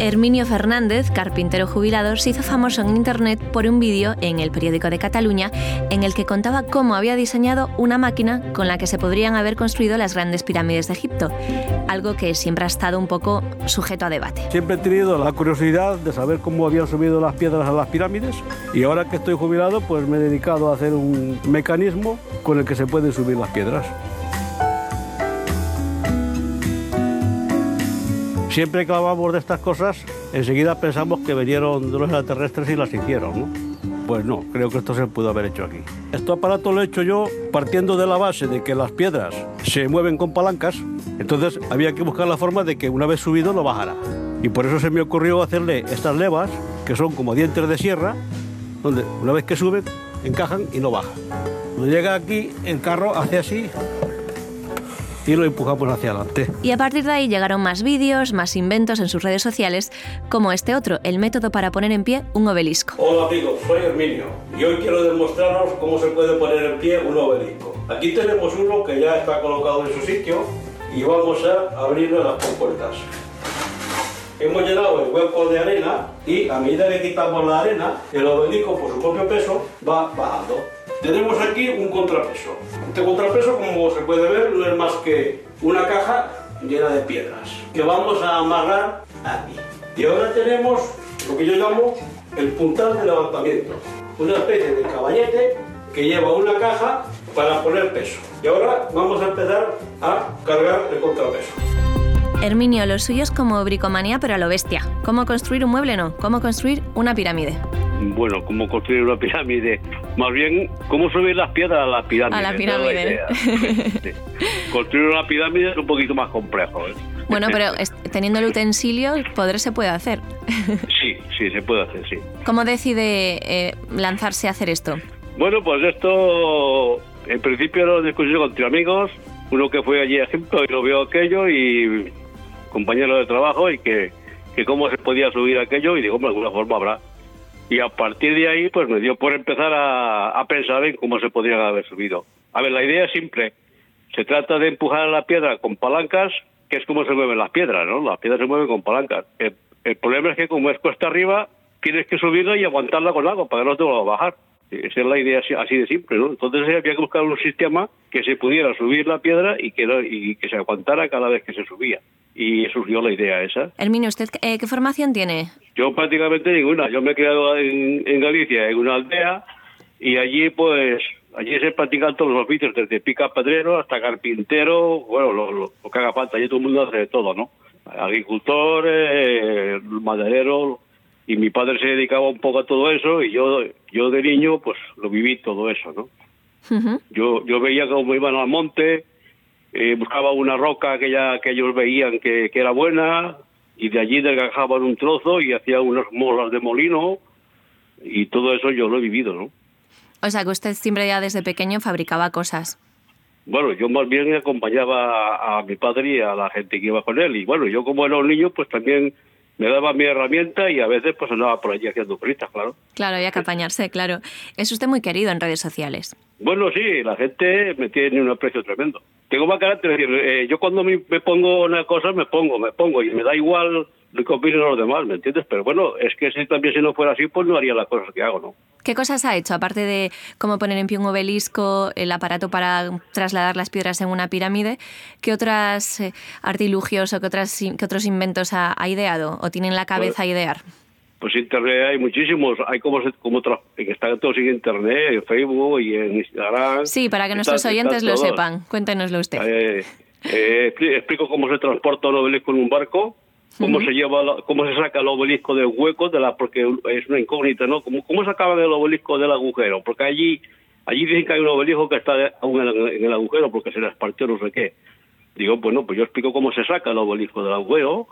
Herminio Fernández, carpintero jubilado, se hizo famoso en Internet por un vídeo en el periódico de Cataluña en el que contaba cómo había diseñado una máquina con la que se podrían haber construido las grandes pirámides de Egipto, algo que siempre ha estado un poco sujeto a debate. Siempre he tenido la curiosidad de saber cómo habían subido las piedras a las pirámides y ahora que estoy jubilado pues me he dedicado a hacer un mecanismo con el que se pueden subir las piedras. Siempre que hablamos de estas cosas, enseguida pensamos que vinieron de los extraterrestres y las hicieron, ¿no? Pues no, creo que esto se pudo haber hecho aquí. Este aparato lo he hecho yo partiendo de la base de que las piedras se mueven con palancas, entonces había que buscar la forma de que una vez subido no bajara. Y por eso se me ocurrió hacerle estas levas, que son como dientes de sierra, donde una vez que suben, encajan y no bajan. Cuando llega aquí, el carro hace así y lo empujamos hacia adelante. Y a partir de ahí llegaron más vídeos, más inventos en sus redes sociales, como este otro, el método para poner en pie un obelisco. Hola amigos, soy Herminio y hoy quiero demostraros cómo se puede poner en pie un obelisco. Aquí tenemos uno que ya está colocado en su sitio y vamos a abrirle las compuertas. Hemos llenado el hueco de arena y a medida que quitamos la arena, el obelisco por su propio peso va bajando. Tenemos aquí un contrapeso. Este contrapeso, como se puede ver, no es más que una caja llena de piedras que vamos a amarrar aquí. Y ahora tenemos lo que yo llamo el puntal de levantamiento, una especie de caballete que lleva una caja para poner peso. Y ahora vamos a empezar a cargar el contrapeso. Herminio, lo suyo es como bricomanía, pero a lo bestia. ¿Cómo construir un mueble? No, ¿cómo construir una pirámide? bueno, cómo construir una pirámide, más bien cómo subir las piedras a la pirámide. A la pirámide. Sí. Construir una pirámide es un poquito más complejo. ¿eh? Bueno, pero teniendo el utensilio, poder se puede hacer. Sí, sí, se puede hacer, sí. ¿Cómo decide eh, lanzarse a hacer esto? Bueno, pues esto, en principio lo discutí con tres amigos, uno que fue allí a Egipto y lo vio aquello y compañero de trabajo y que, que cómo se podía subir aquello y digo, de alguna forma habrá. Y a partir de ahí, pues me dio por empezar a, pensar en cómo se podrían haber subido. A ver, la idea es simple. Se trata de empujar la piedra con palancas, que es como se mueven las piedras, ¿no? Las piedras se mueven con palancas. El, problema es que como es cuesta arriba, tienes que subirla y aguantarla con algo para que no te vaya a bajar. Esa es la idea así, de simple, ¿no? Entonces había que buscar un sistema que se pudiera subir la piedra y que, y que se aguantara cada vez que se subía. Y surgió la idea esa. Hermino, ¿usted eh, qué formación tiene? Yo prácticamente ninguna. Yo me he criado en, en Galicia, en una aldea, y allí pues allí se practican todos los oficios, desde pica pedrero hasta carpintero, bueno, lo, que haga falta, allí todo el mundo hace de todo, ¿no? Agricultor, eh, maderero, y mi padre se dedicaba un poco a todo eso, y yo, yo de niño, pues lo viví todo eso, ¿no? Yo yo veía cómo iban al monte, eh, buscaba una roca que, ya, que ellos veían que, que era buena, y de allí desgajaban un trozo y hacía unas molas de molino y todo eso yo lo he vivido, ¿no? O sea, que usted siempre ya desde pequeño fabricaba cosas. Bueno, yo más bien acompañaba a, mi padre y a la gente que iba con él. Y bueno, yo como era un niño, pues también me daba mi herramienta y a veces pues andaba por allí haciendo cositas, claro. Claro, había que apañarse, claro. Es usted muy querido en redes sociales. Bueno, sí, la gente me tiene un aprecio tremendo tengo más carácter, eh, yo cuando me, pongo una cosa, me pongo, me pongo, y me da igual lo que opinen los demás, ¿me entiendes? Pero bueno, es que si también si no fuera así, pues no haría las cosas que hago, ¿no? ¿Qué cosas ha hecho? Aparte de cómo poner en pie un obelisco, el aparato para trasladar las piedras en una pirámide, ¿qué otros eh, artilugios o qué, otras, qué otros inventos ha, ideado o tiene en la cabeza pues idear? Pues internet hay muchísimos, hay como, como que están todos en internet, en Facebook y en Instagram. Sí, para que nuestros oyentes lo sepan, cuéntenoslo usted. Eh, eh, explico cómo se transporta un obelisco en un barco, cómo se lleva, cómo se saca el obelisco del hueco, de la, porque es una incógnita, ¿no? ¿Cómo, cómo sacaban el obelisco del agujero? Porque allí, allí dicen que hay un obelisco que está aún en el agujero porque se les partió no sé qué. Digo, bueno, pues yo explico cómo se saca el obelisco del agujero,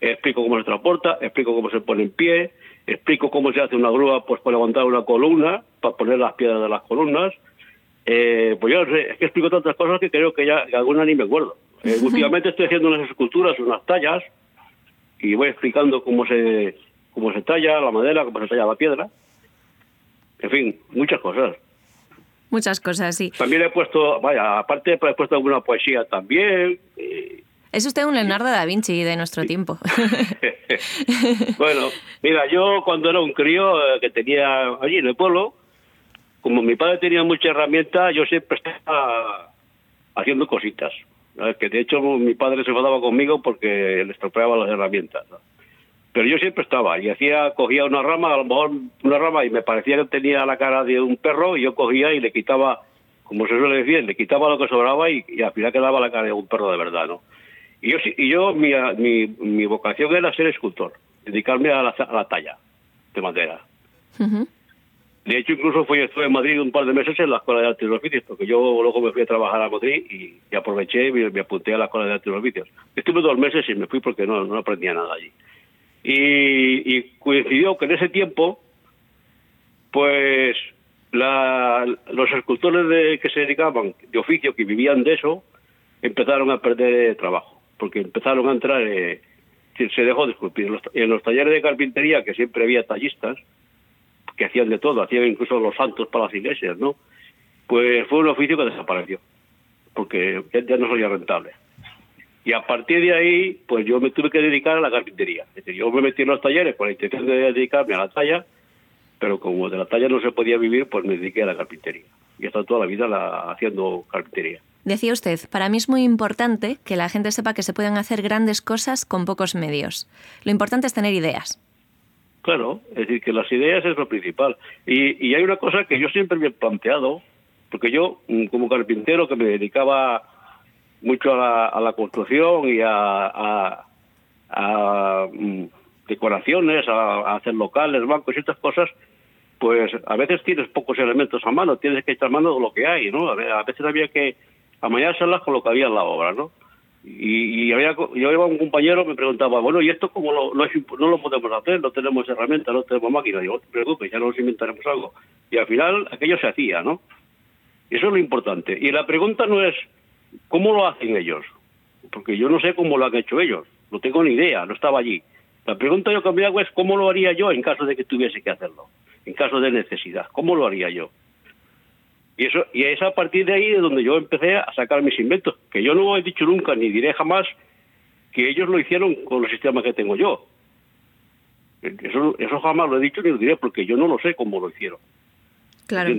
explico cómo se transporta, explico cómo se pone en pie, explico cómo se hace una grúa pues para levantar una columna, para poner las piedras de las columnas. Eh, pues yo es que explico tantas cosas que creo que ya algunas ni me acuerdo. Eh, últimamente estoy haciendo unas esculturas, unas tallas, y voy explicando cómo se, cómo se talla la madera, cómo se talla la piedra. En fin, muchas cosas. Muchas cosas, sí. También he puesto, vaya, aparte he puesto alguna poesía también. Es usted un Leonardo da Vinci de nuestro tiempo. bueno, mira, yo cuando era un crío eh, que tenía allí en el pueblo, como mi padre tenía mucha herramientas, yo siempre estaba haciendo cositas. Que de hecho mi padre se enfadaba conmigo porque le estropeaba las herramientas. Pero yo siempre estaba y hacía, cogía una rama, a lo mejor una rama y me parecía que tenía la cara de un perro y yo cogía y le quitaba, como se suele decir, le quitaba lo que sobraba y, al final quedaba la cara de un perro de verdad, ¿no? Y yo, y yo mi, mi, mi vocación era ser escultor, dedicarme a la, a la talla de madera. De hecho, incluso fui, estuve en Madrid un par de meses en la Escuela de Artes y Oficios, porque yo luego me fui a trabajar a Madrid y, aproveché y me, apunté a la Escuela de Artes y Oficios. Estuve dos meses y me fui porque no, no aprendía nada allí. Y, coincidió que en ese tiempo, pues los escultores de, que se dedicaban de oficio, que vivían de eso, empezaron a perder trabajo, porque empezaron a entrar, eh, se dejó de esculpir. En los talleres de carpintería, que siempre había tallistas, que hacían de todo, hacían incluso los santos para las iglesias, ¿no? Pues fue un oficio que desapareció, porque ya, no sería rentable. Y a partir de ahí, pues yo me tuve que dedicar a la carpintería. Es decir, yo me metí en los talleres con la intención de dedicarme a la talla, pero como de la talla no se podía vivir, pues me dediqué a la carpintería. Y he estado toda la vida haciendo carpintería. Decía usted, para mí es muy importante que la gente sepa que se pueden hacer grandes cosas con pocos medios. Lo importante es tener ideas. Claro, es decir, que las ideas es lo principal. Y, hay una cosa que yo siempre me he planteado, porque yo, mm, como carpintero que me dedicaba mucho a la, construcción y a, mm, decoraciones, a, hacer locales, bancos y estas cosas, pues a veces tienes pocos elementos a mano, tienes que echar mano de lo que hay, ¿no? A veces había que amañárselas con lo que había en la obra, ¿no? Y, había, yo iba un compañero me preguntaba, bueno, ¿y esto cómo lo, no lo podemos hacer? No tenemos herramientas, no tenemos máquinas. Digo, no te preocupes, ya nos inventaremos algo. Y al final aquello se hacía, ¿no? Eso es lo importante. Y la pregunta no es, ¿cómo lo hacen ellos? Porque yo no sé cómo lo han hecho ellos. No tengo ni idea, no estaba allí. La pregunta yo que me hago es, ¿cómo lo haría yo en caso de que tuviese que hacerlo? En caso de necesidad. ¿Cómo lo haría yo? Y, eso, y es a partir de ahí de donde yo empecé a sacar mis inventos, que yo no he dicho nunca ni diré jamás que ellos lo hicieron con los sistemas que tengo yo. Eso, eso jamás lo he dicho ni lo diré porque yo no lo sé cómo lo hicieron. Claro.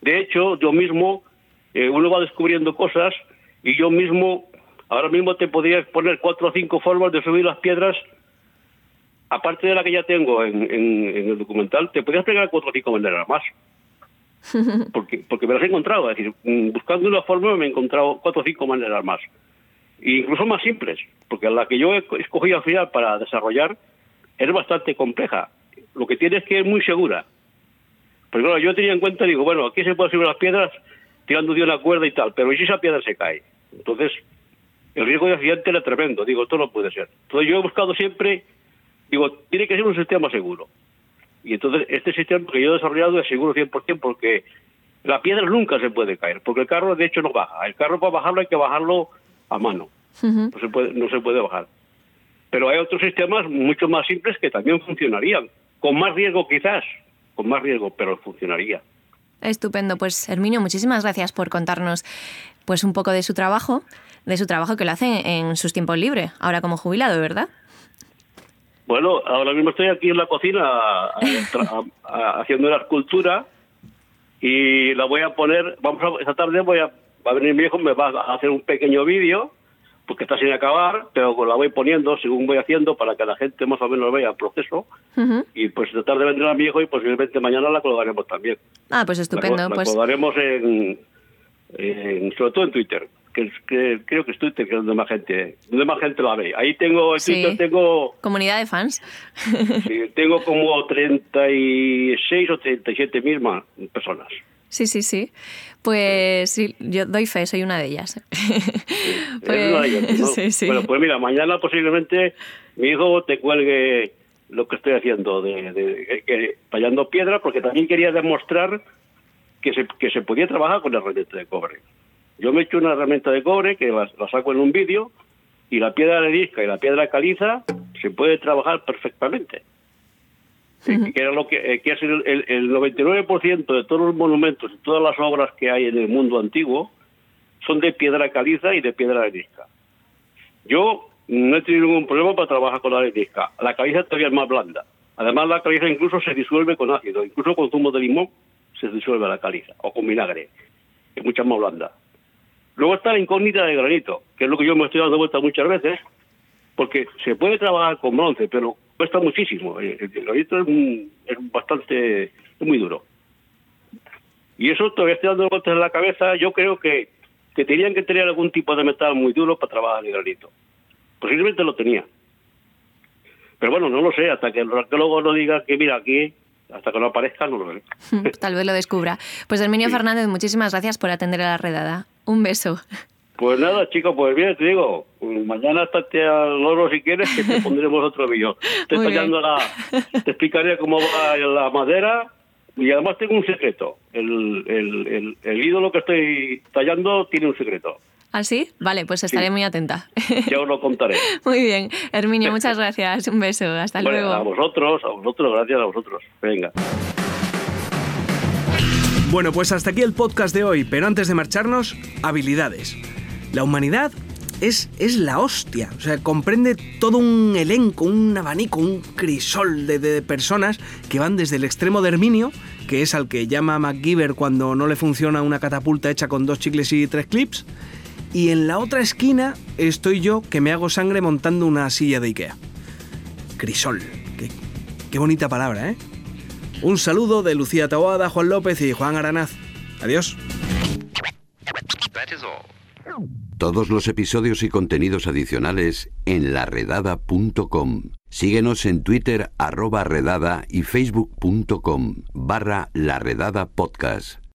De hecho, yo mismo, eh, uno va descubriendo cosas y yo mismo, ahora mismo te podría poner cuatro o cinco formas de subir las piedras, aparte de la que ya tengo en, en el documental, te podrías pegar cuatro o cinco maneras más. porque, porque me las he encontrado. Es decir, mm, buscando una forma me he encontrado cuatro o cinco maneras más. E incluso más simples, porque la que yo he escogido al final para desarrollar es bastante compleja. Lo que tiene es que es muy segura. Pero claro, yo tenía en cuenta, digo, bueno, aquí se puede subir las piedras tirando de una cuerda y tal, pero ¿y si esa piedra se cae? Entonces, el riesgo de accidente era tremendo. Digo, esto no puede ser. Entonces yo he buscado siempre, digo, tiene que ser un sistema seguro. Y entonces este sistema que yo he desarrollado es seguro 100% porque la piedra nunca se puede caer, porque el carro de hecho no baja. El carro para bajarlo hay que bajarlo a mano. no, se puede, no se puede bajar. Pero hay otros sistemas mucho más simples que también funcionarían, con más riesgo quizás, con más riesgo, pero funcionaría. Estupendo, pues Herminio, muchísimas gracias por contarnos pues un poco de su trabajo, de su trabajo que lo hace en sus tiempos libres, ahora como jubilado, ¿verdad? Bueno, ahora mismo estoy aquí en la cocina haciendo una escultura y la voy a poner, vamos a, esta tarde voy a, va a venir mi hijo, me va a hacer un pequeño vídeo, porque está sin acabar, pero la voy poniendo según voy haciendo para que la gente más o menos vea el proceso. Y pues esta tarde vendrá mi hijo y posiblemente mañana la colgaremos también. Ah, pues estupendo. La, pues... colgaremos en, sobre todo en Twitter que, creo que es Twitter, que es donde más gente, donde más gente la ve. Ahí tengo, en Twitter tengo... Comunidad de fans. sí, tengo como 36 o 37 mil personas. Sí, sí, sí. Pues sí, yo doy fe, soy una de ellas. pues, Bueno, pues mira, mañana posiblemente mi hijo te cuelgue lo que estoy haciendo, de, de, tallando piedra, porque también quería demostrar que se, que se podía trabajar con el relleno de cobre. Yo me echo una herramienta de cobre que la, saco en un vídeo y la piedra de disca y la piedra caliza se puede trabajar perfectamente. que era lo que, eh, que es el, el, el 99% de todos los monumentos y todas las obras que hay en el mundo antiguo son de piedra caliza y de piedra arenisca. Yo no he tenido ningún problema para trabajar con la arenisca. La caliza todavía es más blanda. Además, la caliza incluso se disuelve con ácido, incluso con zumo de limón se disuelve la caliza, o con vinagre, es mucha más blanda. Luego está la incógnita de granito, que es lo que yo me estoy dando vuelta muchas veces, porque se puede trabajar con bronce, pero cuesta muchísimo. El, el granito es, un- es bastante, es muy duro. Y eso todavía estoy dando vueltas en la cabeza. Yo creo que, que tenían que tener algún tipo de metal muy duro para trabajar el granito. Posiblemente lo tenía. Pero bueno, no lo sé, hasta que el arqueólogo no diga que mira aquí, hasta que no aparezca, no lo sé. Tal vez lo descubra. Pues Herminio Fernández, muchísimas gracias por atender a la redada. Un beso. Pues nada, chicos, pues bien, te digo, mañana estate al loro si quieres, que te pondremos otro vídeo. Te, la, te explicaré cómo va la madera y además tengo un secreto. El, el, el, el ídolo que estoy tallando tiene un secreto. ¿Ah, sí? Vale, pues estaré muy atenta. Ya os lo contaré. Muy bien. Herminio, muchas gracias. Un beso. Hasta Bueno, luego. a vosotros, a vosotros, gracias a vosotros. Venga. Bueno, pues hasta aquí el podcast de hoy, pero antes de marcharnos, habilidades. La humanidad es, es la hostia, o sea, comprende todo un elenco, un abanico, un crisol de, de personas que van desde el extremo de Herminio, que es al que llama MacGyver cuando no le funciona una catapulta hecha con dos chicles y tres clips, y en la otra esquina estoy yo que me hago sangre montando una silla de Ikea. Crisol, qué, qué bonita palabra, ¿eh? Un saludo de Lucía Taboada, Juan López y Juan Aranaz. Adiós. Todos los episodios y contenidos adicionales en laredada.com. Síguenos en Twitter arroba redada y facebook.com barra laredada podcast.